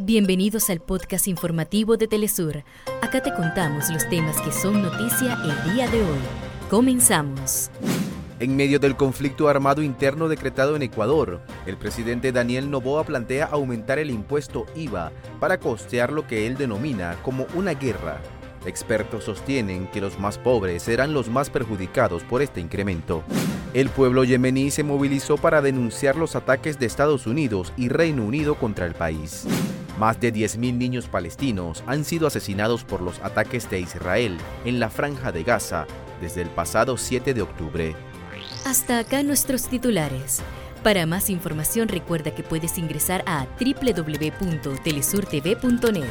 Bienvenidos al podcast informativo de Telesur. Acá te contamos los temas que son noticia el día de hoy. Comenzamos. En medio del conflicto armado interno decretado en Ecuador, el presidente Daniel Noboa plantea aumentar el impuesto IVA para costear lo que él denomina como una guerra. Expertos sostienen que los más pobres serán los más perjudicados por este incremento. El pueblo yemení se movilizó para denunciar los ataques de Estados Unidos y Reino Unido contra el país. Más de 10.000 niños palestinos han sido asesinados por los ataques de Israel en la franja de Gaza desde el pasado 7 de octubre. Hasta acá nuestros titulares. Para más información recuerda que puedes ingresar a www.telesurtv.net.